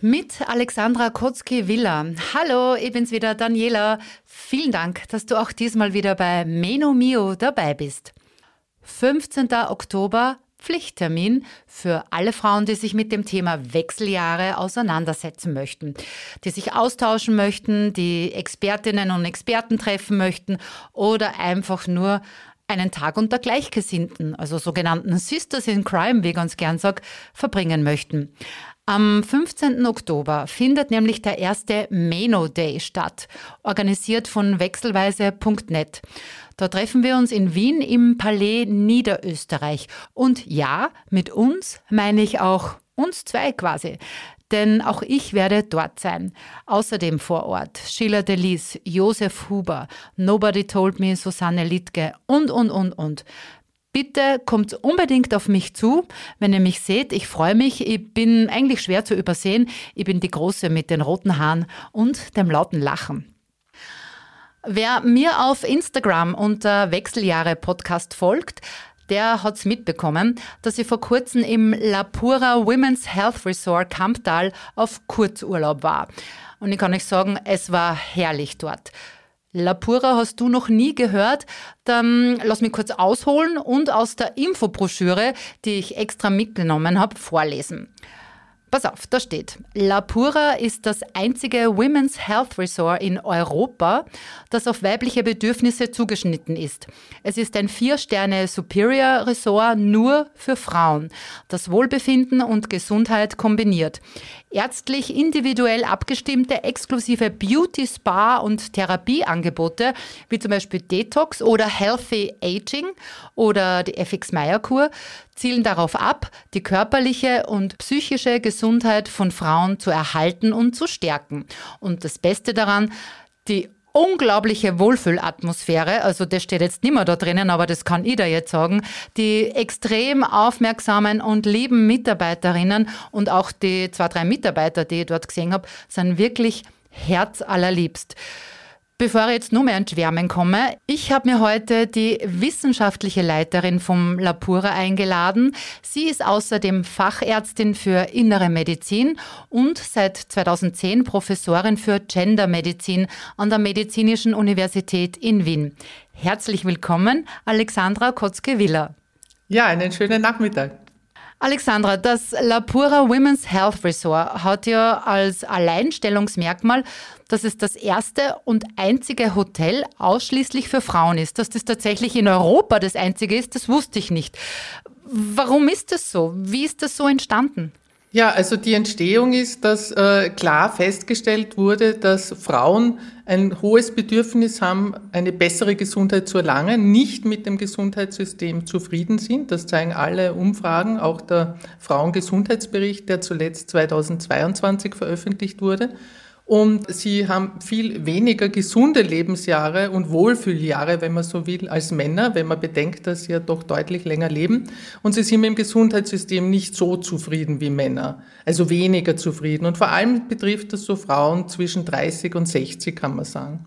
Mit Alexandra Kotzki-Villa. Hallo, ich bin's wieder, Daniela. Vielen Dank, dass du auch diesmal wieder bei Meno Mio dabei bist. 15. Oktober Pflichttermin für alle Frauen, die sich mit dem Thema Wechseljahre auseinandersetzen möchten, die sich austauschen möchten, die Expertinnen und Experten treffen möchten oder einfach nur einen Tag unter Gleichgesinnten, also sogenannten Sisters in Crime, wie ich ganz gern sag, verbringen möchten. Am 15. Oktober findet nämlich der erste Meno Day statt, organisiert von wechselweise.net. Da treffen wir uns in Wien im Palais Niederösterreich. Und ja, mit uns meine ich auch uns zwei quasi. Denn auch ich werde dort sein. Außerdem vor Ort Sheila Delis, Josef Huber, Nobody Told Me, Susanne Littke und, und, und, und. Bitte kommt unbedingt auf mich zu, wenn ihr mich seht. Ich freue mich. Ich bin eigentlich schwer zu übersehen. Ich bin die Große mit den roten Haaren und dem lauten Lachen. Wer mir auf Instagram unter Wechseljahre Podcast folgt, der hat's mitbekommen, dass ich vor kurzem im La Pura Women's Health Resort Kamptal auf Kurzurlaub war. Und ich kann euch sagen, es war herrlich dort. La Pura hast du noch nie gehört? Dann lass mich kurz ausholen und aus der Infobroschüre, die ich extra mitgenommen habe, vorlesen. Pass auf, da steht, La Pura ist das einzige Women's Health Resort in Europa, das auf weibliche Bedürfnisse zugeschnitten ist. Es ist ein Vier-Sterne Superior Resort nur für Frauen, das Wohlbefinden und Gesundheit kombiniert. Ärztlich individuell abgestimmte exklusive Beauty, Spa und Therapieangebote, wie zum Beispiel Detox oder Healthy Aging oder die FX Meyer Kur, zielen darauf ab, die körperliche und psychische Gesundheit von Frauen zu erhalten und zu stärken. Und das Beste daran, die unglaubliche Wohlfühlatmosphäre, also das steht jetzt nicht mehr da drinnen, aber das kann ich da jetzt sagen, die extrem aufmerksamen und lieben Mitarbeiterinnen und auch die zwei, drei Mitarbeiter, die ich dort gesehen habe, sind wirklich herzallerliebst. Bevor ich jetzt nur mehr ins Schwärmen komme, ich habe mir heute die wissenschaftliche Leiterin vom Lapura eingeladen. Sie ist außerdem Fachärztin für Innere Medizin und seit 2010 Professorin für Gendermedizin an der Medizinischen Universität in Wien. Herzlich willkommen, Alexandra Kotzke-Willer. Ja, einen schönen Nachmittag. Alexandra, das La Pura Women's Health Resort hat ja als Alleinstellungsmerkmal, dass es das erste und einzige Hotel ausschließlich für Frauen ist. Dass das tatsächlich in Europa das einzige ist, das wusste ich nicht. Warum ist das so? Wie ist das so entstanden? Ja, also die Entstehung ist, dass äh, klar festgestellt wurde, dass Frauen ein hohes Bedürfnis haben, eine bessere Gesundheit zu erlangen, nicht mit dem Gesundheitssystem zufrieden sind. Das zeigen alle Umfragen, auch der Frauengesundheitsbericht, der zuletzt 2022 veröffentlicht wurde. Und sie haben viel weniger gesunde Lebensjahre und Wohlfühljahre, wenn man so will, als Männer, wenn man bedenkt, dass sie ja doch deutlich länger leben. Und sie sind mit dem Gesundheitssystem nicht so zufrieden wie Männer, also weniger zufrieden. Und vor allem betrifft das so Frauen zwischen 30 und 60, kann man sagen.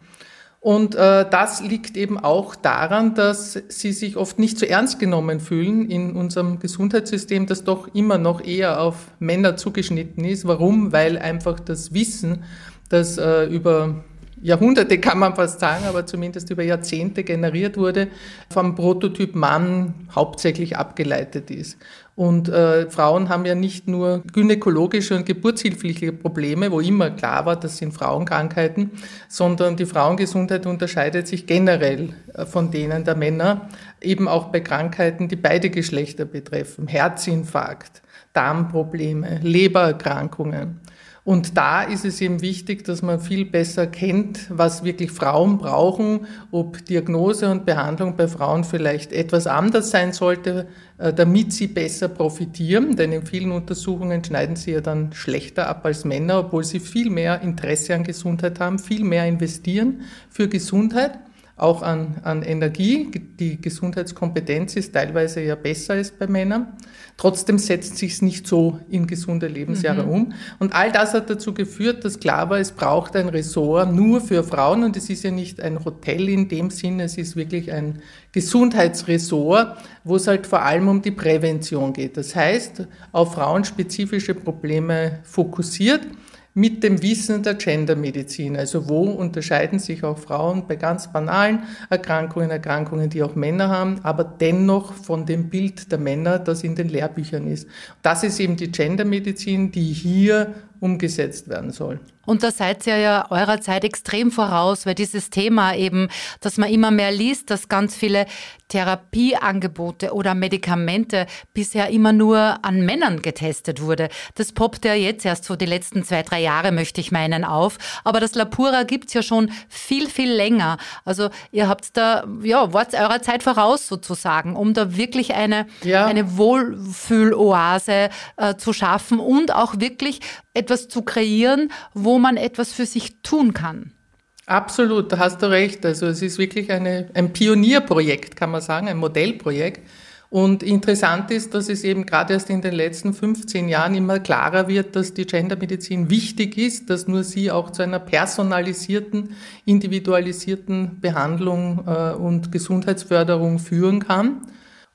Und äh, das liegt eben auch daran, dass sie sich oft nicht so ernst genommen fühlen in unserem Gesundheitssystem, das doch immer noch eher auf Männer zugeschnitten ist. Warum? Weil einfach das Wissen das äh, über Jahrhunderte kann man fast sagen, aber zumindest über Jahrzehnte generiert wurde, vom Prototyp Mann hauptsächlich abgeleitet ist. Und äh, Frauen haben ja nicht nur gynäkologische und geburtshilfliche Probleme, wo immer klar war, das sind Frauenkrankheiten, sondern die Frauengesundheit unterscheidet sich generell äh, von denen der Männer, eben auch bei Krankheiten, die beide Geschlechter betreffen. Herzinfarkt, Darmprobleme, Lebererkrankungen. Und da ist es eben wichtig, dass man viel besser kennt, was wirklich Frauen brauchen, ob Diagnose und Behandlung bei Frauen vielleicht etwas anders sein sollte, äh, damit sie besser profitieren. Denn in vielen Untersuchungen schneiden sie ja dann schlechter ab als Männer, obwohl sie viel mehr Interesse an Gesundheit haben, viel mehr investieren für Gesundheit auch an, an Energie. Die Gesundheitskompetenz ist teilweise ja besser als bei Männern. Trotzdem setzt sich es nicht so in gesunde Lebensjahre mhm. um. Und all das hat dazu geführt, dass klar war, es braucht ein Ressort nur für Frauen. Und es ist ja nicht ein Hotel in dem Sinne, es ist wirklich ein Gesundheitsressort, wo es halt vor allem um die Prävention geht. Das heißt, auf frauenspezifische Probleme fokussiert mit dem Wissen der Gendermedizin. Also wo unterscheiden sich auch Frauen bei ganz banalen Erkrankungen, Erkrankungen, die auch Männer haben, aber dennoch von dem Bild der Männer, das in den Lehrbüchern ist. Das ist eben die Gendermedizin, die hier umgesetzt werden soll. Und da seid ihr ja eurer Zeit extrem voraus, weil dieses Thema eben, dass man immer mehr liest, dass ganz viele Therapieangebote oder Medikamente bisher immer nur an Männern getestet wurde. Das poppt ja jetzt erst so die letzten zwei, drei Jahre, möchte ich meinen, auf. Aber das Lapura gibt's ja schon viel, viel länger. Also ihr habt da, ja, wart eurer Zeit voraus sozusagen, um da wirklich eine, ja. eine Wohlfühloase äh, zu schaffen und auch wirklich etwas zu kreieren, wo man etwas für sich tun kann. Absolut, da hast du recht. Also es ist wirklich eine, ein Pionierprojekt, kann man sagen, ein Modellprojekt. Und interessant ist, dass es eben gerade erst in den letzten 15 Jahren immer klarer wird, dass die Gendermedizin wichtig ist, dass nur sie auch zu einer personalisierten, individualisierten Behandlung äh, und Gesundheitsförderung führen kann.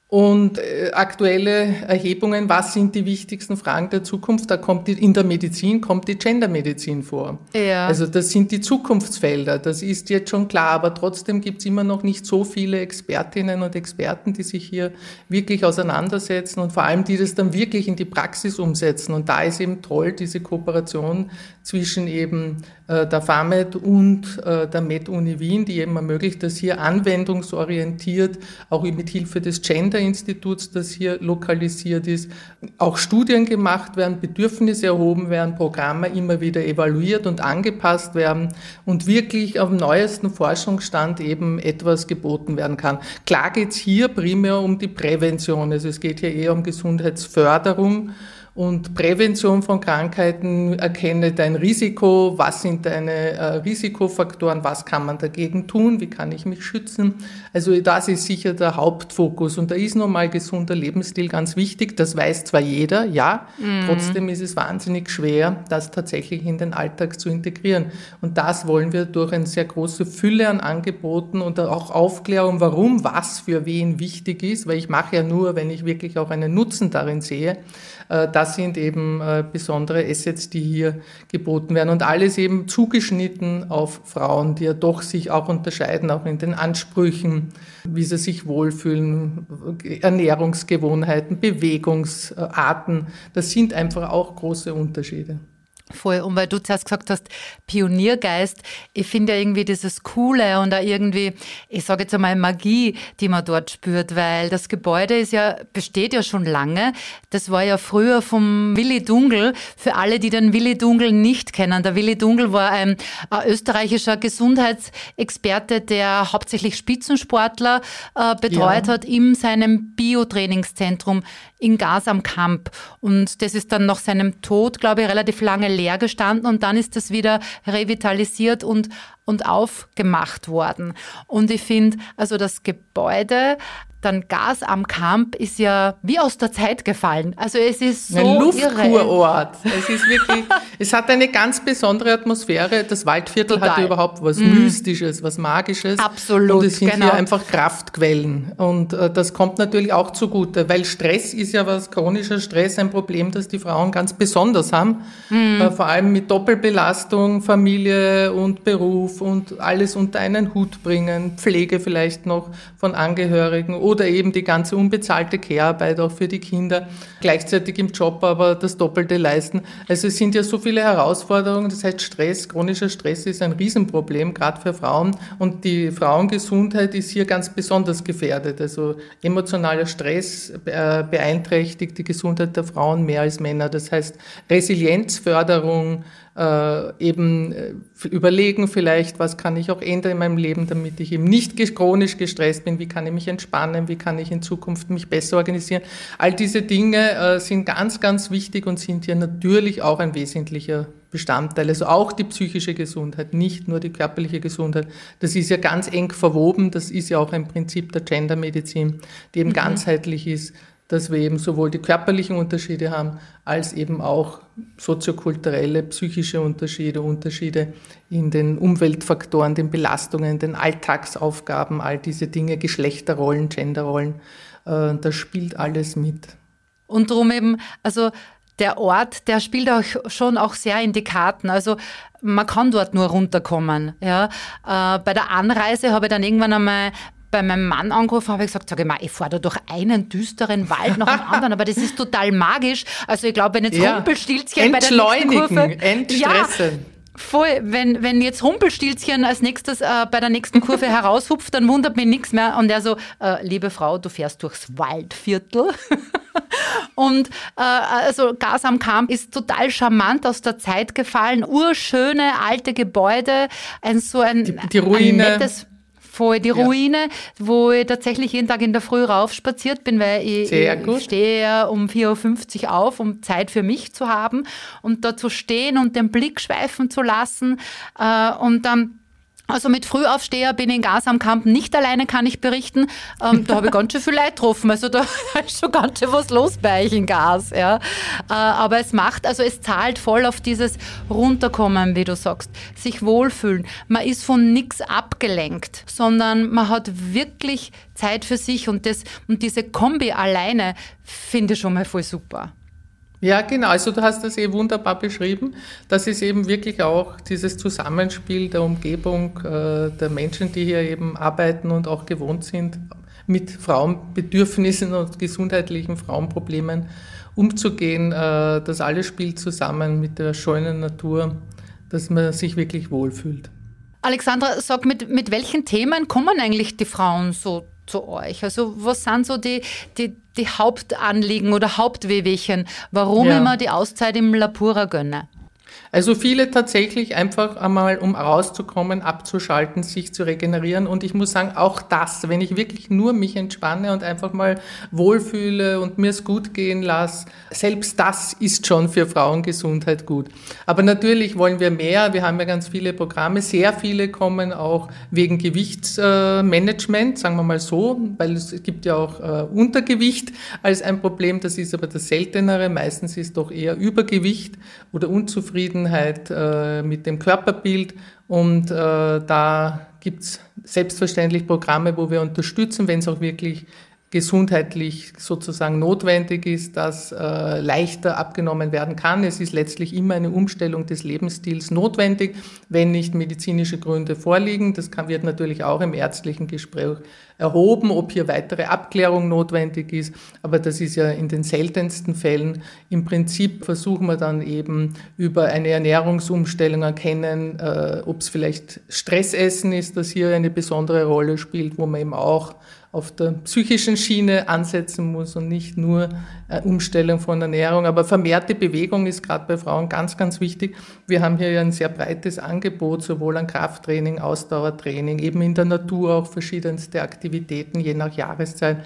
Und äh, aktuelle Erhebungen, was sind die wichtigsten Fragen der Zukunft? Da kommt die, in der Medizin kommt die Gendermedizin vor. Ja. Also das sind die Zukunftsfelder, das ist jetzt schon klar, aber trotzdem gibt es immer noch nicht so viele Expertinnen und Experten, die sich hier wirklich auseinandersetzen und vor allem die das dann wirklich in die Praxis umsetzen. Und da ist eben toll diese Kooperation zwischen eben äh, der FAMED und äh, der Med-Uni Wien, die eben ermöglicht, dass hier anwendungsorientiert, auch mit Hilfe des Gender-Instituts, das hier lokalisiert ist, auch Studien gemacht werden, Bedürfnisse erhoben werden, Programme immer wieder evaluiert und angepasst werden und wirklich auf dem neuesten Forschungsstand eben etwas geboten werden kann. Klar geht es hier primär um die Prävention, also es geht hier eher um Gesundheitsförderung und Prävention von Krankheiten, erkenne dein Risiko, was sind deine äh, Risikofaktoren, was kann man dagegen tun, wie kann ich mich schützen. Also das ist sicher der Hauptfokus und da ist nochmal gesunder Lebensstil ganz wichtig, das weiß zwar jeder, ja, mhm. trotzdem ist es wahnsinnig schwer, das tatsächlich in den Alltag zu integrieren und das wollen wir durch eine sehr große Fülle an Angeboten und auch Aufklärung, warum was für wen wichtig ist, weil ich mache ja nur, wenn ich wirklich auch einen Nutzen darin sehe, das sind eben äh, besondere Assets, die hier geboten werden und alles eben zugeschnitten auf Frauen, die ja doch sich auch unterscheiden, auch in den Ansprüchen, wie sie sich wohlfühlen, Ernährungsgewohnheiten, Bewegungsarten. Das sind einfach auch große Unterschiede. Voll. Und weil du zuerst gesagt hast, Pioniergeist, ich finde ja irgendwie dieses Coole und auch irgendwie, ich sage jetzt einmal Magie, die man dort spürt, weil das Gebäude ist ja, besteht ja schon lange. Das war ja früher vom Willi Dungel. Für alle, die den Willi Dungel nicht kennen. Der Willi Dungel war ein, ein österreichischer Gesundheitsexperte, der hauptsächlich Spitzensportler äh, betreut ja. hat in seinem Biotrainingszentrum in Gas am Kamp. Und das ist dann nach seinem Tod, glaube ich, relativ lange leer gestanden und dann ist das wieder revitalisiert und, und aufgemacht worden. Und ich finde, also das Gebäude dann Gas am Kamp ist ja wie aus der Zeit gefallen. Also es ist so ein Luftkurort. Es ist wirklich, es hat eine ganz besondere Atmosphäre. Das Waldviertel Total. hat überhaupt was mm. Mystisches, was Magisches. Absolut. Und es sind genau. hier einfach Kraftquellen. Und äh, das kommt natürlich auch zugute, weil Stress ist ja was, chronischer Stress, ein Problem, das die Frauen ganz besonders haben. Mm. Äh, vor allem mit Doppelbelastung, Familie und Beruf und alles unter einen Hut bringen, Pflege vielleicht noch von Angehörigen oder oder eben die ganze unbezahlte Care-Arbeit auch für die Kinder, gleichzeitig im Job aber das Doppelte leisten. Also es sind ja so viele Herausforderungen, das heißt Stress, chronischer Stress ist ein Riesenproblem, gerade für Frauen und die Frauengesundheit ist hier ganz besonders gefährdet. Also emotionaler Stress äh, beeinträchtigt die Gesundheit der Frauen mehr als Männer. Das heißt Resilienzförderung, äh, eben äh, überlegen vielleicht, was kann ich auch ändern in meinem Leben, damit ich eben nicht chronisch gestresst bin, wie kann ich mich entspannen, wie kann ich in Zukunft mich besser organisieren. All diese Dinge äh, sind ganz, ganz wichtig und sind hier natürlich auch ein wesentlicher Bestandteil. Also auch die psychische Gesundheit, nicht nur die körperliche Gesundheit. Das ist ja ganz eng verwoben. Das ist ja auch ein Prinzip der Gendermedizin, die eben mhm. ganzheitlich ist dass wir eben sowohl die körperlichen Unterschiede haben, als eben auch soziokulturelle, psychische Unterschiede, Unterschiede in den Umweltfaktoren, den Belastungen, den Alltagsaufgaben, all diese Dinge, Geschlechterrollen, Genderrollen, äh, das spielt alles mit. Und darum eben, also der Ort, der spielt auch schon auch sehr in die Karten. Also man kann dort nur runterkommen. Ja. Äh, bei der Anreise habe ich dann irgendwann einmal bei meinem Mann angerufen habe ich gesagt, sage mal, ich fahre da durch einen düsteren Wald nach dem anderen, aber das ist total magisch. Also ich glaube, wenn jetzt ja. Rumpelstilzchen bei der nächsten Kurve... Entstressen. Ja, Voll, wenn, wenn jetzt Rumpelstilzchen als nächstes äh, bei der nächsten Kurve heraushupft, dann wundert mich nichts mehr. Und er so, äh, liebe Frau, du fährst durchs Waldviertel. und äh, also Gas am Kamp ist total charmant aus der Zeit gefallen. Urschöne alte Gebäude, ein so ein, die, die Ruine. ein nettes voll die Ruine, ja. wo ich tatsächlich jeden Tag in der Früh rauf spaziert bin, weil ich, ich stehe ja um 4.50 Uhr auf, um Zeit für mich zu haben und da zu stehen und den Blick schweifen zu lassen äh, und dann also mit Frühaufsteher bin ich in Gas am Kamp nicht alleine, kann ich berichten. Ähm, da habe ich ganz schön viel Leid getroffen. Also da, da, ist schon ganz schön was los bei euch in Gas. Ja. Äh, aber es macht, also es zahlt voll auf dieses Runterkommen, wie du sagst, sich wohlfühlen. Man ist von nichts abgelenkt, sondern man hat wirklich Zeit für sich und, das, und diese Kombi alleine finde ich schon mal voll super. Ja, genau. Also du hast das eh wunderbar beschrieben. Das ist eben wirklich auch dieses Zusammenspiel der Umgebung, äh, der Menschen, die hier eben arbeiten und auch gewohnt sind, mit Frauenbedürfnissen und gesundheitlichen Frauenproblemen umzugehen. Äh, das alles spielt zusammen mit der schönen Natur, dass man sich wirklich wohlfühlt. Alexandra, sag, mit, mit welchen Themen kommen eigentlich die Frauen so zu euch? Also was sind so die, die, die Hauptanliegen oder Hauptwehwehchen, warum ja. ich mir die Auszeit im Lapura gönne? Also viele tatsächlich einfach einmal, um rauszukommen, abzuschalten, sich zu regenerieren. Und ich muss sagen, auch das, wenn ich wirklich nur mich entspanne und einfach mal wohlfühle und mir es gut gehen lasse, selbst das ist schon für Frauengesundheit gut. Aber natürlich wollen wir mehr. Wir haben ja ganz viele Programme. Sehr viele kommen auch wegen Gewichtsmanagement, sagen wir mal so, weil es gibt ja auch äh, Untergewicht als ein Problem. Das ist aber das Seltenere. Meistens ist doch eher Übergewicht oder Unzufriedenheit Unzufriedenheit äh, mit dem Körperbild. Und äh, da gibt es selbstverständlich Programme, wo wir unterstützen, wenn es auch wirklich gesundheitlich sozusagen notwendig ist, dass äh, leichter abgenommen werden kann. Es ist letztlich immer eine Umstellung des Lebensstils notwendig, wenn nicht medizinische Gründe vorliegen. Das kann, wird natürlich auch im ärztlichen Gespräch erhoben, ob hier weitere Abklärung notwendig ist. Aber das ist ja in den seltensten Fällen. Im Prinzip versuchen wir dann eben über eine Ernährungsumstellung erkennen, äh, ob es vielleicht Stressessen ist, das hier eine besondere Rolle spielt, wo man eben auch auf der psychischen Schiene ansetzen muss und nicht nur äh, Umstellung von Ernährung. Aber vermehrte Bewegung ist gerade bei Frauen ganz, ganz wichtig. Wir haben hier ja ein sehr breites Angebot, sowohl an Krafttraining, Ausdauertraining, eben in der Natur auch verschiedenste Aktivitäten, je nach Jahreszeit.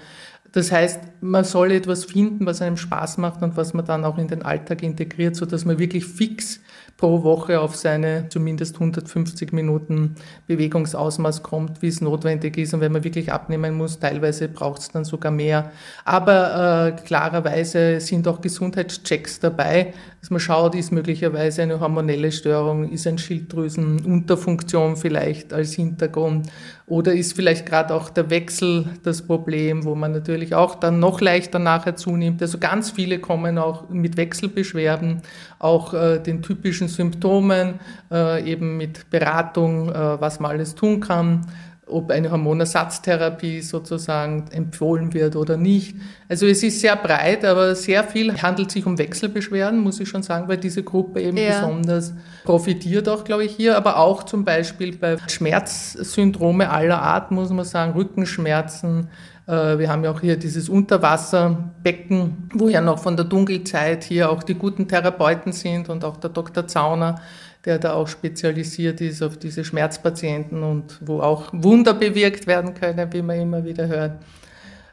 Das heißt, man soll etwas finden, was einem Spaß macht und was man dann auch in den Alltag integriert, so dass man wirklich fix pro Woche auf seine zumindest 150 Minuten Bewegungsausmaß kommt, wie es notwendig ist. Und wenn man wirklich abnehmen muss, teilweise braucht es dann sogar mehr. Aber äh, klarerweise sind auch Gesundheitschecks dabei, dass man schaut, ist möglicherweise eine hormonelle Störung, ist ein Schilddrüsenunterfunktion vielleicht als Hintergrund oder ist vielleicht gerade auch der Wechsel das Problem, wo man natürlich auch dann noch leichter nachher zunimmt. Also ganz viele kommen auch mit Wechselbeschwerden, auch äh, den typischen Symptomen, äh, eben mit Beratung, äh, was man alles tun kann ob eine Hormonersatztherapie sozusagen empfohlen wird oder nicht. Also es ist sehr breit, aber sehr viel handelt sich um Wechselbeschwerden, muss ich schon sagen, weil diese Gruppe eben ja. besonders profitiert auch, glaube ich, hier, aber auch zum Beispiel bei Schmerzsyndrome aller Art, muss man sagen, Rückenschmerzen, wir haben ja auch hier dieses Unterwasserbecken, wo ja noch von der Dunkelzeit hier auch die guten Therapeuten sind und auch der Dr. Zauner, der da auch spezialisiert ist auf diese Schmerzpatienten und wo auch Wunder bewirkt werden können, wie man immer wieder hört.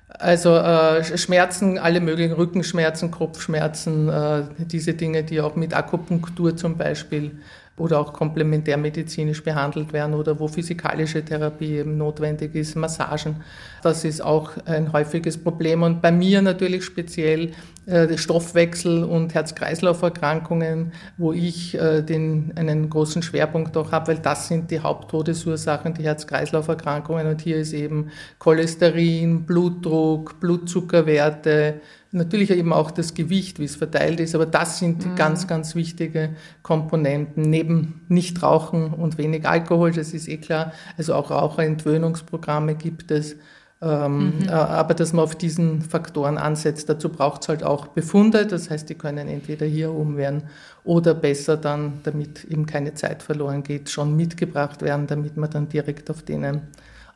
Also äh, Schmerzen, alle möglichen Rückenschmerzen, Kopfschmerzen, äh, diese Dinge, die auch mit Akupunktur zum Beispiel oder auch komplementärmedizinisch behandelt werden oder wo physikalische Therapie eben notwendig ist, Massagen. Das ist auch ein häufiges Problem. Und bei mir natürlich speziell äh, Stoffwechsel- und Herz-Kreislauf-Erkrankungen, wo ich äh, den, einen großen Schwerpunkt auch habe, weil das sind die Haupttodesursachen, die Herz-Kreislauf-Erkrankungen. Und hier ist eben Cholesterin, Blutdruck, Blutzuckerwerte, Natürlich eben auch das Gewicht, wie es verteilt ist, aber das sind mhm. ganz, ganz wichtige Komponenten. Neben Nichtrauchen und wenig Alkohol, das ist eh klar. Also auch Raucherentwöhnungsprogramme gibt es. Ähm, mhm. Äh, aber dass man auf diesen Faktoren ansetzt, dazu braucht es halt auch Befunde, das heißt, die können entweder hier oben werden oder besser dann, damit eben keine Zeit verloren geht, schon mitgebracht werden, damit man dann direkt auf denen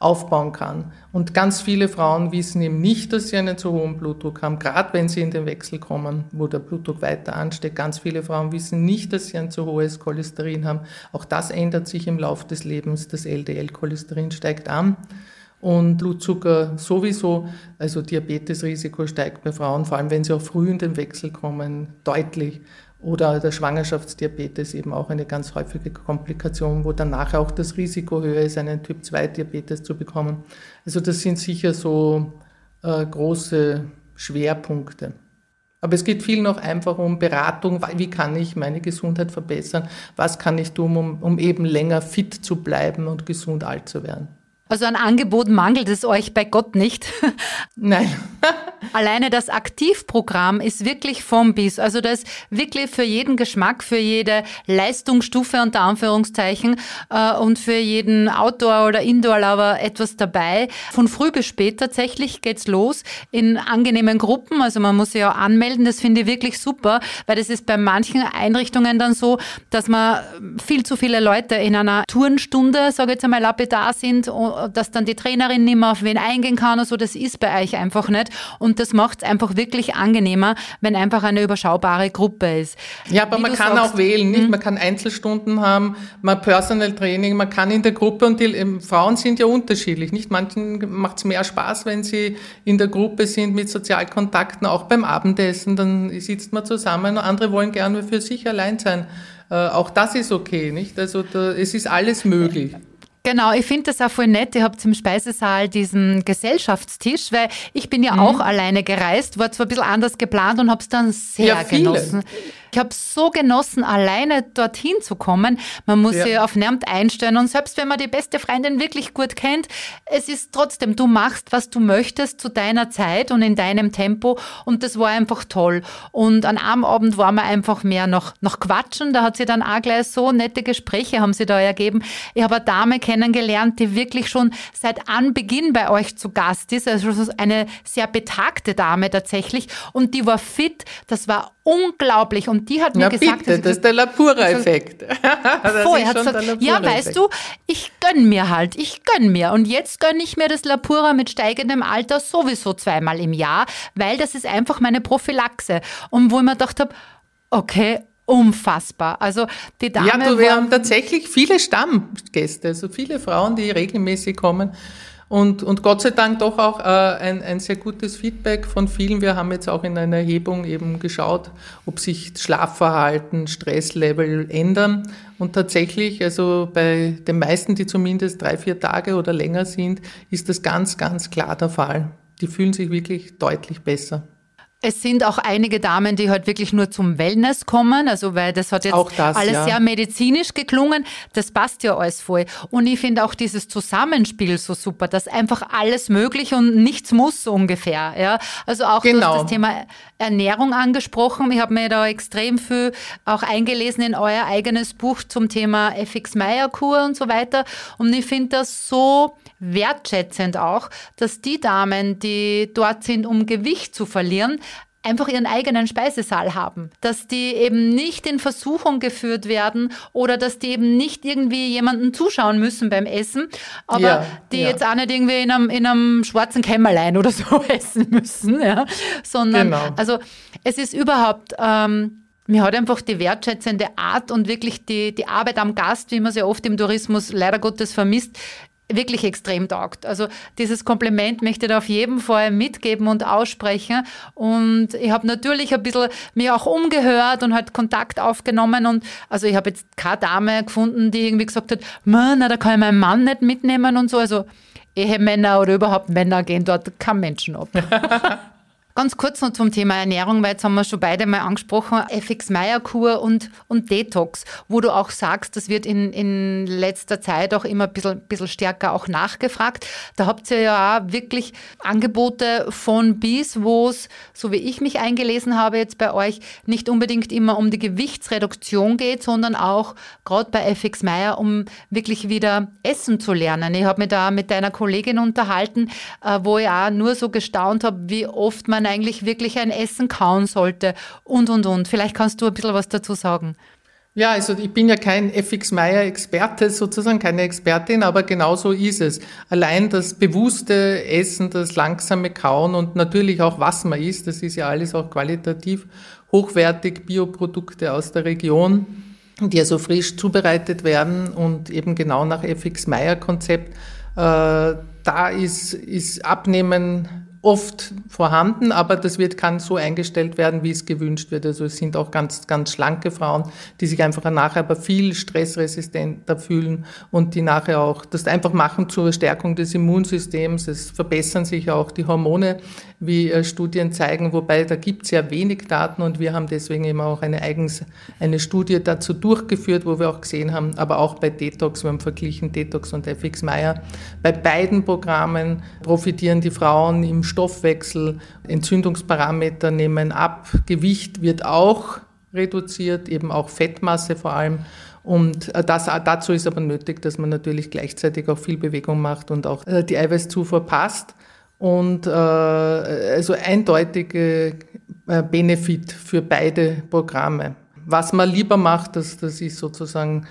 aufbauen kann. Und ganz viele Frauen wissen eben nicht, dass sie einen zu hohen Blutdruck haben, gerade wenn sie in den Wechsel kommen, wo der Blutdruck weiter ansteigt. Ganz viele Frauen wissen nicht, dass sie ein zu hohes Cholesterin haben. Auch das ändert sich im Laufe des Lebens. Das LDL-Cholesterin steigt an. Und Blutzucker sowieso, also Diabetesrisiko steigt bei Frauen, vor allem wenn sie auch früh in den Wechsel kommen, deutlich. Oder der Schwangerschaftsdiabetes eben auch eine ganz häufige Komplikation, wo dann nachher auch das Risiko höher ist, einen Typ-2-Diabetes zu bekommen. Also das sind sicher so äh, große Schwerpunkte. Aber es geht viel noch einfach um Beratung. Wie kann ich meine Gesundheit verbessern? Was kann ich tun, um, um eben länger fit zu bleiben und gesund alt zu werden? Also an Angeboten mangelt es euch bei Gott nicht. Nein. Alleine das Aktivprogramm ist wirklich vom Bis. Also da ist wirklich für jeden Geschmack, für jede Leistungsstufe unter Anführungszeichen äh, und für jeden Outdoor- oder Indoor-Lover etwas dabei. Von früh bis spät tatsächlich geht's los in angenehmen Gruppen. Also man muss sich auch anmelden. Das finde ich wirklich super, weil das ist bei manchen Einrichtungen dann so, dass man viel zu viele Leute in einer Turnstunde, sage ich jetzt einmal, lapidar sind dass dann die Trainerin nicht mehr auf wen eingehen kann und so, das ist bei euch einfach nicht. Und das macht es einfach wirklich angenehmer, wenn einfach eine überschaubare Gruppe ist. Ja, aber Wie man kann sagst, auch wählen, nicht? Hm? Man kann Einzelstunden haben, man Personal Training, man kann in der Gruppe und die ähm, Frauen sind ja unterschiedlich, nicht? Manchen macht es mehr Spaß, wenn sie in der Gruppe sind mit Sozialkontakten, auch beim Abendessen, dann sitzt man zusammen, andere wollen gerne für sich allein sein. Äh, auch das ist okay, nicht? Also da, es ist alles möglich. Genau, ich finde das auch voll nett. Ihr habt im Speisesaal diesen Gesellschaftstisch, weil ich bin ja mhm. auch alleine gereist, war zwar ein bisschen anders geplant und habe es dann sehr ja, genossen. Ich habe so genossen, alleine dorthin zu kommen. Man muss ja. sich auf niemand einstellen und selbst wenn man die beste Freundin wirklich gut kennt, es ist trotzdem, du machst, was du möchtest zu deiner Zeit und in deinem Tempo und das war einfach toll. Und an einem Abend waren wir einfach mehr noch, noch quatschen, da hat sie dann auch gleich so nette Gespräche haben sie da ergeben. Ich habe eine Dame kennengelernt, die wirklich schon seit Anbeginn bei euch zu Gast ist, also eine sehr betagte Dame tatsächlich und die war fit, das war unglaublich und die hat mir Na gesagt, bitte, das ist der Lapura-Effekt. Vorher hat gesagt, ja, weißt du, ich gönn mir halt, ich gönn mir. Und jetzt gönne ich mir das Lapura mit steigendem Alter sowieso zweimal im Jahr, weil das ist einfach meine Prophylaxe. Und wo ich mir gedacht habe, okay, unfassbar. Also die Dame. Ja, du, wir haben tatsächlich viele Stammgäste, also viele Frauen, die regelmäßig kommen. Und, und Gott sei Dank doch auch äh, ein, ein sehr gutes Feedback von vielen. Wir haben jetzt auch in einer Erhebung eben geschaut, ob sich Schlafverhalten, Stresslevel ändern. Und tatsächlich, also bei den meisten, die zumindest drei, vier Tage oder länger sind, ist das ganz, ganz klar der Fall. Die fühlen sich wirklich deutlich besser. Es sind auch einige Damen, die halt wirklich nur zum Wellness kommen, also weil das hat jetzt das, alles ja. sehr medizinisch geklungen. Das passt ja alles voll. Und ich finde auch dieses Zusammenspiel so super, dass einfach alles möglich und nichts muss so ungefähr. Ja, also auch genau. das Thema Ernährung angesprochen. Ich habe mir da extrem viel auch eingelesen in euer eigenes Buch zum Thema FX Meyer Kur und so weiter. Und ich finde das so wertschätzend auch, dass die Damen, die dort sind, um Gewicht zu verlieren, einfach ihren eigenen Speisesaal haben, dass die eben nicht in Versuchung geführt werden oder dass die eben nicht irgendwie jemanden zuschauen müssen beim Essen, aber ja, die ja. jetzt auch nicht irgendwie in einem, in einem schwarzen Kämmerlein oder so essen müssen, ja, sondern genau. also es ist überhaupt ähm, mir hat einfach die wertschätzende Art und wirklich die, die Arbeit am Gast, wie man sie oft im Tourismus leider Gottes vermisst, wirklich extrem taugt. Also dieses Kompliment möchte ich auf jeden Fall mitgeben und aussprechen. Und ich habe natürlich ein bisschen mir auch umgehört und halt Kontakt aufgenommen. Und also ich habe jetzt keine Dame gefunden, die irgendwie gesagt hat, Mann, da kann ich meinen Mann nicht mitnehmen und so. Also Ehemänner oder überhaupt Männer gehen dort kein Menschen ab. Ganz kurz noch zum Thema Ernährung, weil jetzt haben wir schon beide mal angesprochen, FX-Meyer-Kur und, und Detox, wo du auch sagst, das wird in, in letzter Zeit auch immer ein bisschen, bisschen stärker auch nachgefragt. Da habt ihr ja auch wirklich Angebote von bis, wo es, so wie ich mich eingelesen habe jetzt bei euch, nicht unbedingt immer um die Gewichtsreduktion geht, sondern auch gerade bei FX Meyer, um wirklich wieder essen zu lernen. Ich habe mich da mit deiner Kollegin unterhalten, äh, wo ich auch nur so gestaunt habe, wie oft man man eigentlich wirklich ein Essen kauen sollte und, und, und. Vielleicht kannst du ein bisschen was dazu sagen. Ja, also ich bin ja kein FX Meyer Experte sozusagen, keine Expertin, aber genau so ist es. Allein das bewusste Essen, das langsame Kauen und natürlich auch was man isst, das ist ja alles auch qualitativ hochwertig, Bioprodukte aus der Region, die ja so frisch zubereitet werden und eben genau nach FX Meyer Konzept. Äh, da ist, ist Abnehmen oft vorhanden, aber das wird, kann so eingestellt werden, wie es gewünscht wird. Also es sind auch ganz, ganz schlanke Frauen, die sich einfach nachher aber viel stressresistenter fühlen und die nachher auch das einfach machen zur Stärkung des Immunsystems. Es verbessern sich auch die Hormone, wie äh, Studien zeigen, wobei da gibt es ja wenig Daten und wir haben deswegen eben auch eine eigens eine Studie dazu durchgeführt, wo wir auch gesehen haben, aber auch bei Detox, wir haben verglichen Detox und FX Meyer. Bei beiden Programmen profitieren die Frauen im Stoffwechsel, Entzündungsparameter nehmen ab, Gewicht wird auch reduziert, eben auch Fettmasse vor allem. Und äh, das, dazu ist aber nötig, dass man natürlich gleichzeitig auch viel Bewegung macht und auch äh, die Eiweißzufuhr passt. Und äh, also eindeutige äh, Benefit für beide Programme. Was man lieber macht, das, das ist sozusagen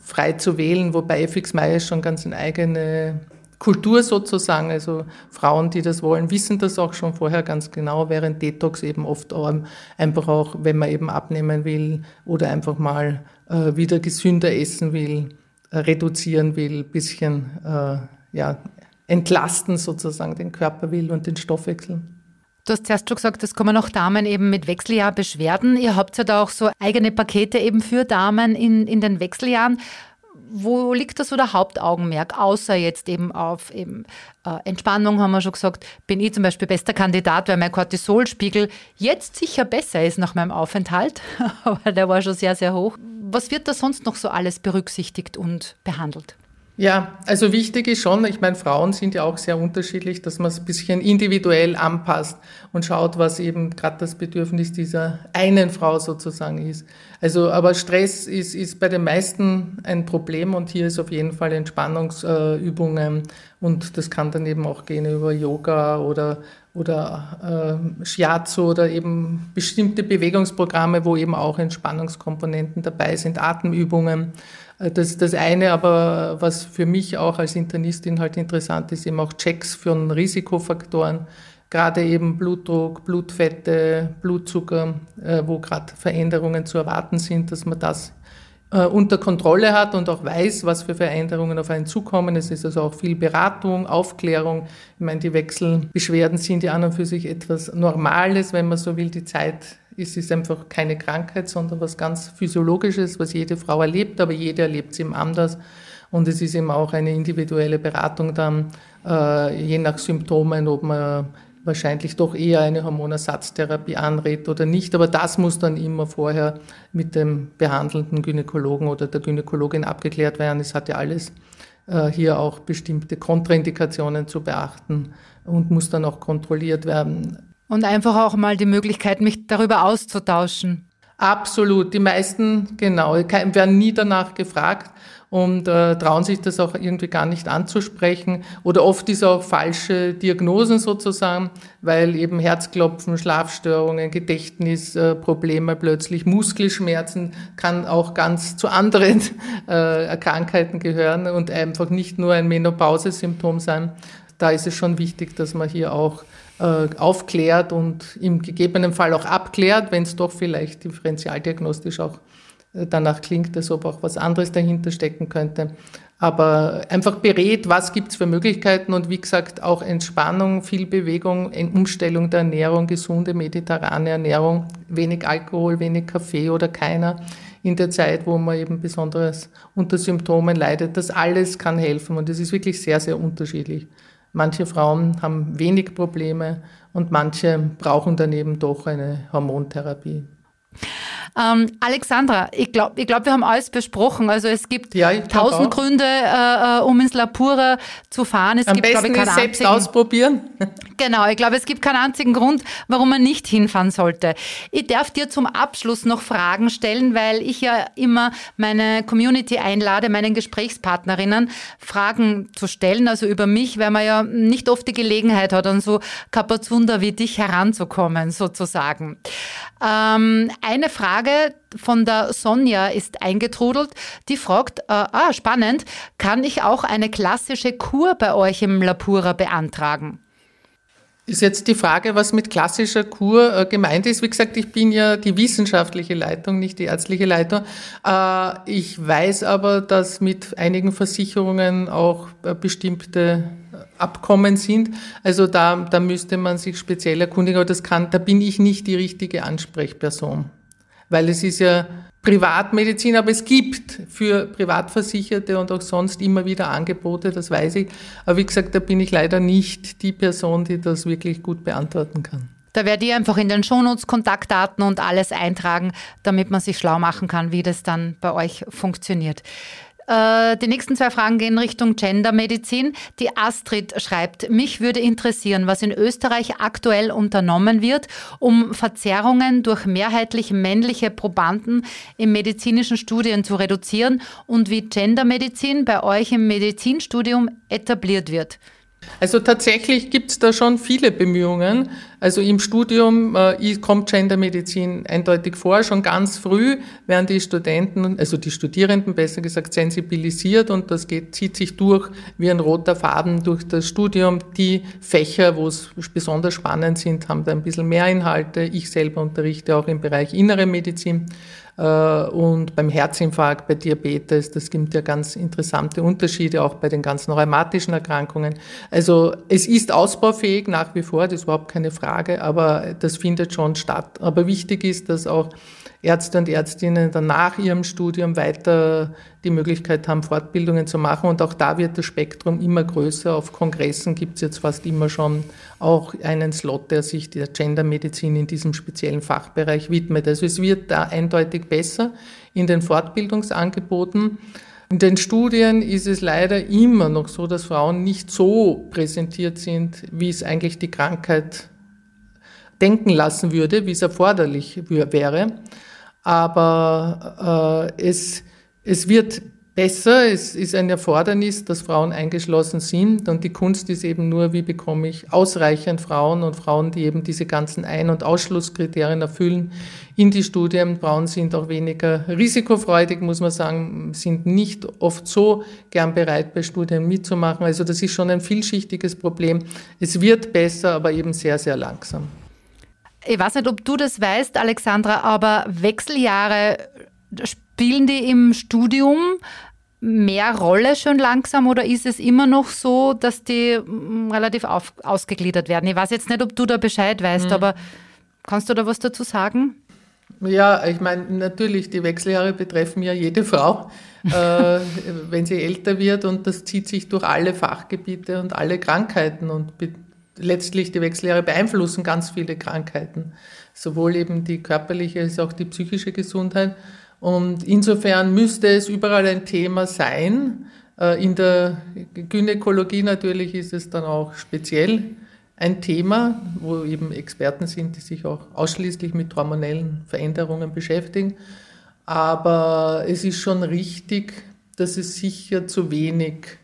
frei zu wählen, wobei FX Meyer schon ganz eine eigene Kultur sozusagen. Also Frauen, die das wollen, wissen das auch schon vorher ganz genau, während Detox eben oft einfach auch, wenn man eben abnehmen will oder einfach mal äh, wieder gesünder essen will, äh, reduzieren will, bisschen äh, ja, entlasten sozusagen den Körper will und den Stoffwechsel. Du hast zuerst schon gesagt, es kommen auch Damen eben mit Wechseljahrbeschwerden. Ihr habt ja da auch so eigene Pakete eben für Damen in, in den Wechseljahren wo liegt da so der Hauptaugenmerk, außer jetzt eben auf eben, äh, Entspannung, haben wir schon gesagt, bin ich zum Beispiel bester Kandidat, weil mein Cortisolspiegel jetzt sicher besser ist nach meinem Aufenthalt, aber der war schon sehr, sehr hoch. Was wird da sonst noch so alles berücksichtigt und behandelt? Ja, also wichtig ist schon, ich meine, Frauen sind ja auch sehr unterschiedlich, dass man es ein bisschen individuell anpasst und schaut, was eben gerade das Bedürfnis dieser einen Frau sozusagen ist. Also, aber Stress ist, ist bei den meisten ein Problem und hier ist auf jeden Fall Entspannungsübungen und das kann dann eben auch gehen über Yoga oder, oder äh, Shiatsu oder eben bestimmte Bewegungsprogramme, wo eben auch Entspannungskomponenten dabei sind, Atemübungen. Äh, das das eine, aber was für mich auch als Internistin halt interessant ist, eben auch Checks für Risikofaktoren, gerade eben Blutdruck, Blutfette, Blutzucker, äh, wo gerade Veränderungen zu erwarten sind, dass man das äh, unter Kontrolle hat und auch weiß, was für Veränderungen auf einen zukommen. Es ist also auch viel Beratung, Aufklärung. Ich meine, die Wechselbeschwerden sind ja an und für sich etwas Normales, wenn man so will. Die Zeit es ist einfach keine Krankheit, sondern was ganz Physiologisches, was jede Frau erlebt, aber jede erlebt es eben anders. Und es ist eben auch eine individuelle Beratung dann, äh, je nach Symptomen, ob man wahrscheinlich doch eher eine Hormonersatztherapie anrät oder nicht. Aber das muss dann immer vorher mit dem behandelnden Gynäkologen oder der Gynäkologin abgeklärt werden. Es hat ja alles äh, hier auch bestimmte Kontraindikationen zu beachten und muss dann auch kontrolliert werden. Und einfach auch mal die Möglichkeit, mich darüber auszutauschen. Absolut. Die meisten, genau, werden nie danach gefragt und äh, trauen sich das auch irgendwie gar nicht anzusprechen. Oder oft ist auch falsche Diagnosen sozusagen, weil eben Herzklopfen, Schlafstörungen, Gedächtnisprobleme äh, plötzlich, Muskelschmerzen kann auch ganz zu anderen äh, Krankheiten gehören und einfach nicht nur ein Menopausesymptom sein. Da ist es schon wichtig, dass man hier auch aufklärt und im gegebenen Fall auch abklärt, wenn es doch vielleicht differenzialdiagnostisch auch danach klingt, als ob auch was anderes dahinter stecken könnte. Aber einfach berät, was gibt es für Möglichkeiten und wie gesagt auch Entspannung, viel Bewegung, Umstellung der Ernährung, gesunde mediterrane Ernährung, wenig Alkohol, wenig Kaffee oder keiner in der Zeit, wo man eben besonders unter Symptomen leidet. Das alles kann helfen und es ist wirklich sehr, sehr unterschiedlich. Manche Frauen haben wenig Probleme und manche brauchen daneben doch eine Hormontherapie. Ähm, Alexandra, ich glaube, ich glaub, wir haben alles besprochen. Also es gibt ja, tausend Gründe, äh, äh, um ins Lapura zu fahren. Es Am gibt, besten ich, ist selbst einzigen, ausprobieren. Genau, ich glaube, es gibt keinen einzigen Grund, warum man nicht hinfahren sollte. Ich darf dir zum Abschluss noch Fragen stellen, weil ich ja immer meine Community einlade, meinen Gesprächspartnerinnen Fragen zu stellen, also über mich, weil man ja nicht oft die Gelegenheit hat, an so Kapazunder wie dich heranzukommen, sozusagen. Ähm, eine Frage von der Sonja ist eingetrudelt. Die fragt, äh, ah, spannend, kann ich auch eine klassische Kur bei euch im Lapura beantragen? Ist jetzt die Frage, was mit klassischer Kur äh, gemeint ist. Wie gesagt, ich bin ja die wissenschaftliche Leitung, nicht die ärztliche Leitung. Äh, ich weiß aber, dass mit einigen Versicherungen auch äh, bestimmte Abkommen sind. Also da, da müsste man sich speziell erkundigen, aber das kann, da bin ich nicht die richtige Ansprechperson. Weil es ist ja Privatmedizin, aber es gibt für Privatversicherte und auch sonst immer wieder Angebote, das weiß ich. Aber wie gesagt, da bin ich leider nicht die Person, die das wirklich gut beantworten kann. Da werde ich einfach in den Shownotes Kontaktdaten und alles eintragen, damit man sich schlau machen kann, wie das dann bei euch funktioniert. Äh, die nächsten zwei Fragen gehen Richtung Gendermedizin. Die Astrid schreibt, mich würde interessieren, was in Österreich aktuell unternommen wird, um Verzerrungen durch mehrheitlich männliche Probanden in medizinischen Studien zu reduzieren und wie Gendermedizin bei euch im Medizinstudium etabliert wird. Also tatsächlich gibt es da schon viele Bemühungen. Also im Studium äh, kommt Gendermedizin eindeutig vor. Schon ganz früh werden die Studenten, also die Studierenden besser gesagt, sensibilisiert und das geht, zieht sich durch wie ein roter Faden durch das Studium. Die Fächer, wo es besonders spannend sind, haben da ein bisschen mehr Inhalte. Ich selber unterrichte auch im Bereich Innere Medizin. Äh, und beim Herzinfarkt, bei Diabetes, das gibt ja ganz interessante Unterschiede, auch bei den ganzen rheumatischen Erkrankungen. Also es ist ausbaufähig nach wie vor, das ist überhaupt keine Frage, aber das findet schon statt. Aber wichtig ist, dass auch Ärzte und Ärztinnen dann nach ihrem Studium weiter die Möglichkeit haben, Fortbildungen zu machen. Und auch da wird das Spektrum immer größer. Auf Kongressen gibt es jetzt fast immer schon auch einen Slot, der sich der Gendermedizin in diesem speziellen Fachbereich widmet. Also es wird da eindeutig besser in den Fortbildungsangeboten. In den Studien ist es leider immer noch so, dass Frauen nicht so präsentiert sind, wie es eigentlich die Krankheit denken lassen würde, wie es erforderlich wäre aber äh, es, es wird besser, es ist ein Erfordernis, dass Frauen eingeschlossen sind und die Kunst ist eben nur, wie bekomme ich ausreichend Frauen und Frauen, die eben diese ganzen Ein- und Ausschlusskriterien erfüllen, in die Studien. Frauen sind auch weniger risikofreudig, muss man sagen, sind nicht oft so gern bereit, bei Studien mitzumachen. Also das ist schon ein vielschichtiges Problem. Es wird besser, aber eben sehr, sehr langsam ich weiß nicht, ob du das weißt, Alexandra, aber Wechseljahre spielen die im Studium mehr Rolle schon langsam oder ist es immer noch so, dass die mm, relativ auf, ausgegliedert werden? Ich weiß jetzt nicht, ob du da Bescheid weißt, mhm. aber kannst du da was dazu sagen? Ja, ich meine, natürlich, die Wechseljahre betreffen ja jede Frau, äh, wenn sie älter wird und das zieht sich durch alle Fachgebiete und alle Krankheiten und letztlich die Wechseljahre beeinflussen ganz viele Krankheiten, sowohl eben die körperliche als auch die psychische Gesundheit. Und insofern müsste es überall ein Thema sein. Äh, in der Gynäkologie natürlich ist es dann auch speziell ein Thema, wo eben Experten sind, die sich auch ausschließlich mit hormonellen Veränderungen beschäftigen. Aber es ist schon richtig, dass es sicher zu wenig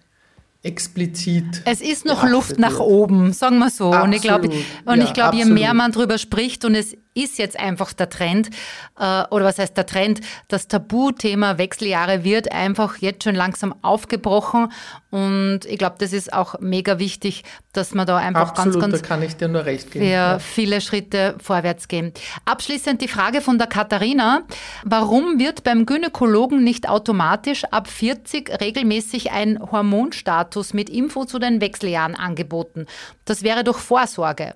explizit. Es ist noch Luft nach oben, sagen wir so. Absolut. Und ich glaube, und ja, ich glaube, je mehr man darüber spricht und es ist jetzt einfach der Trend, äh, oder was heißt der Trend, das Tabuthema Wechseljahre wird einfach jetzt schon langsam aufgebrochen und ich glaube, das ist auch mega wichtig, dass man da einfach Absolut, ganz, ganz da kann ich dir nur recht geben. Ja. viele Schritte vorwärts gehen. Abschließend die Frage von der Katharina. Warum wird beim Gynäkologen nicht automatisch ab 40 regelmäßig ein Hormonstatus mit Info zu den Wechseljahren angeboten? Das wäre doch Vorsorge.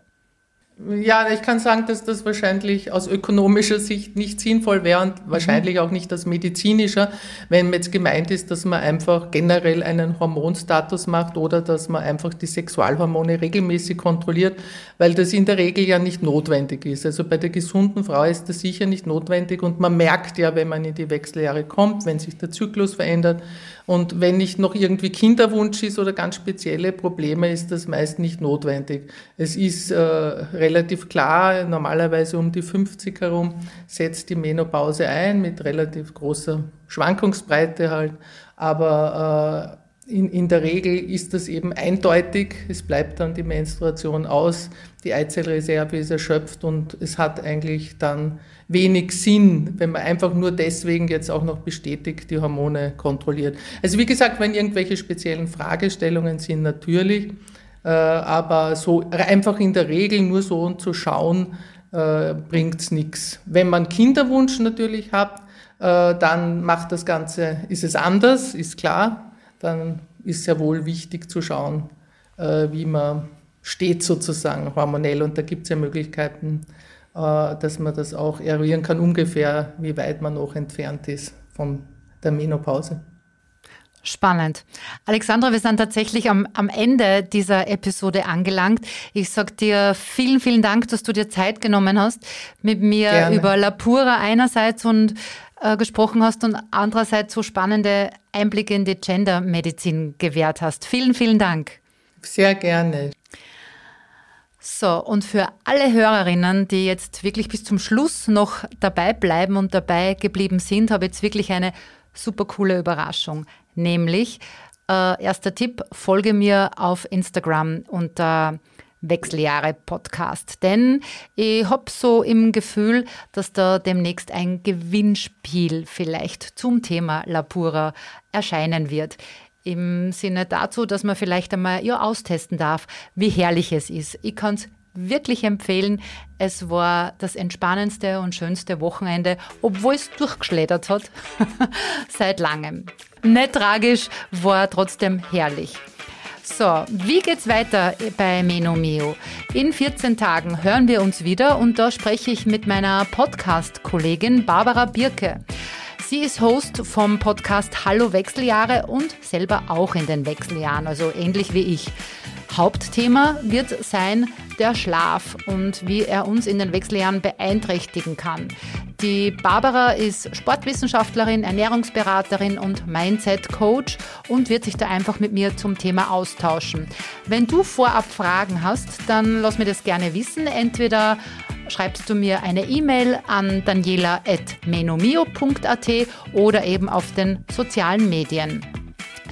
Ja, ich kann sagen, dass das wahrscheinlich aus ökonomischer Sicht nicht sinnvoll wäre und mhm. wahrscheinlich auch nicht aus medizinischer, wenn jetzt gemeint ist, dass man einfach generell einen Hormonstatus macht oder dass man einfach die Sexualhormone regelmäßig kontrolliert, weil das in der Regel ja nicht notwendig ist. Also bei der gesunden Frau ist das sicher nicht notwendig und man merkt ja, wenn man in die Wechseljahre kommt, wenn sich der Zyklus verändert, und wenn nicht noch irgendwie Kinderwunsch ist oder ganz spezielle Probleme, ist das meist nicht notwendig. Es ist äh, relativ klar, normalerweise um die 50 herum setzt die Menopause ein mit relativ großer Schwankungsbreite halt. Aber äh, in, in der Regel ist das eben eindeutig. Es bleibt dann die Menstruation aus, die Eizellreserve ist erschöpft und es hat eigentlich dann wenig Sinn, wenn man einfach nur deswegen jetzt auch noch bestätigt die Hormone kontrolliert. Also wie gesagt, wenn irgendwelche speziellen Fragestellungen sind, natürlich, äh, aber so einfach in der Regel nur so zu schauen, äh, bringt es nichts. Wenn man Kinderwunsch natürlich hat, äh, dann macht das Ganze, ist es anders, ist klar, dann ist sehr wohl wichtig zu schauen, äh, wie man steht sozusagen hormonell und da gibt es ja Möglichkeiten, äh, dass man das auch eruieren kann, ungefähr, wie weit man noch entfernt ist von der Menopause. Spannend. Alexandra, wir sind tatsächlich am, am Ende dieser Episode angelangt. Ich sage dir vielen, vielen Dank, dass du dir Zeit genommen hast, mit mir Gerne. über La Pura einerseits und äh, gesprochen hast und andererseits so spannende Einblicke in die Gendermedizin gewährt hast. Vielen, vielen Dank. Sehr gerne. So, und für alle Hörerinnen, die jetzt wirklich bis zum Schluss noch dabei bleiben und dabei geblieben sind, habe ich jetzt wirklich eine super coole Überraschung. Nämlich, äh, erster Tipp, folge mir auf Instagram unter Wechseljahre Podcast. Denn ich habe so im Gefühl, dass da demnächst ein Gewinnspiel vielleicht zum Thema Lapura erscheinen wird im Sinne dazu, dass man vielleicht einmal ja, austesten darf, wie herrlich es ist. Ich kann es wirklich empfehlen. Es war das entspannendste und schönste Wochenende, obwohl es durchgeschleddert hat, seit langem. Nicht tragisch, war trotzdem herrlich. So, wie geht's weiter bei Menomio? In 14 Tagen hören wir uns wieder und da spreche ich mit meiner Podcast-Kollegin Barbara Birke. Sie ist Host vom Podcast Hallo Wechseljahre und selber auch in den Wechseljahren, also ähnlich wie ich. Hauptthema wird sein der Schlaf und wie er uns in den Wechseljahren beeinträchtigen kann. Die Barbara ist Sportwissenschaftlerin, Ernährungsberaterin und Mindset-Coach und wird sich da einfach mit mir zum Thema austauschen. Wenn du vorab Fragen hast, dann lass mir das gerne wissen. Entweder schreibst du mir eine E-Mail an daniela.menomio.at oder eben auf den sozialen Medien.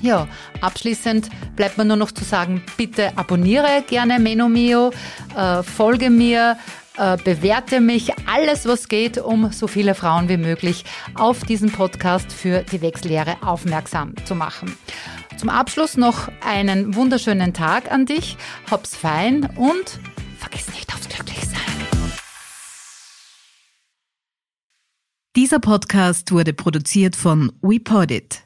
Ja, abschließend bleibt mir nur noch zu sagen, bitte abonniere gerne Menomio, äh, folge mir, äh, bewerte mich, alles was geht, um so viele Frauen wie möglich auf diesen Podcast für die Wechseljahre aufmerksam zu machen. Zum Abschluss noch einen wunderschönen Tag an dich, hab's fein und vergiss nicht aufs Glücklichsein. Dieser Podcast wurde produziert von WePodit.